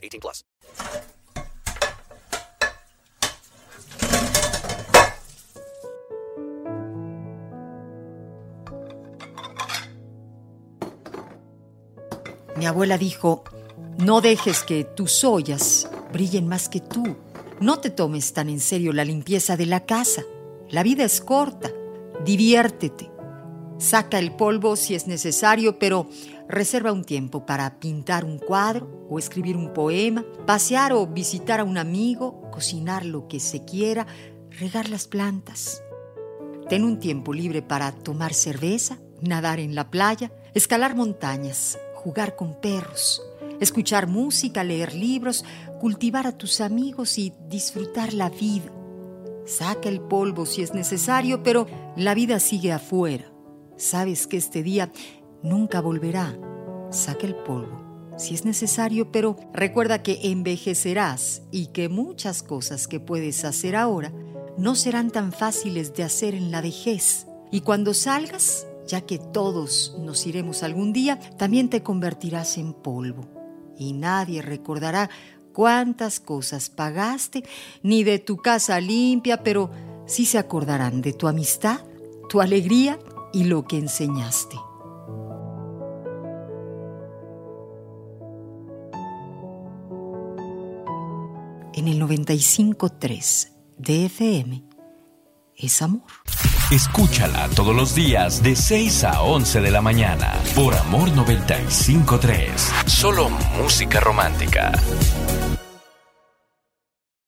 18 plus. Mi abuela dijo, no dejes que tus ollas brillen más que tú. No te tomes tan en serio la limpieza de la casa. La vida es corta. Diviértete. Saca el polvo si es necesario, pero reserva un tiempo para pintar un cuadro o escribir un poema, pasear o visitar a un amigo, cocinar lo que se quiera, regar las plantas. Ten un tiempo libre para tomar cerveza, nadar en la playa, escalar montañas, jugar con perros, escuchar música, leer libros, cultivar a tus amigos y disfrutar la vida. Saca el polvo si es necesario, pero la vida sigue afuera. Sabes que este día nunca volverá. Saca el polvo si es necesario, pero recuerda que envejecerás y que muchas cosas que puedes hacer ahora no serán tan fáciles de hacer en la vejez. Y cuando salgas, ya que todos nos iremos algún día, también te convertirás en polvo. Y nadie recordará cuántas cosas pagaste, ni de tu casa limpia, pero sí se acordarán de tu amistad, tu alegría y lo que enseñaste. En el 95.3 de FM es amor. Escúchala todos los días de 6 a 11 de la mañana por Amor 95.3. Solo música romántica.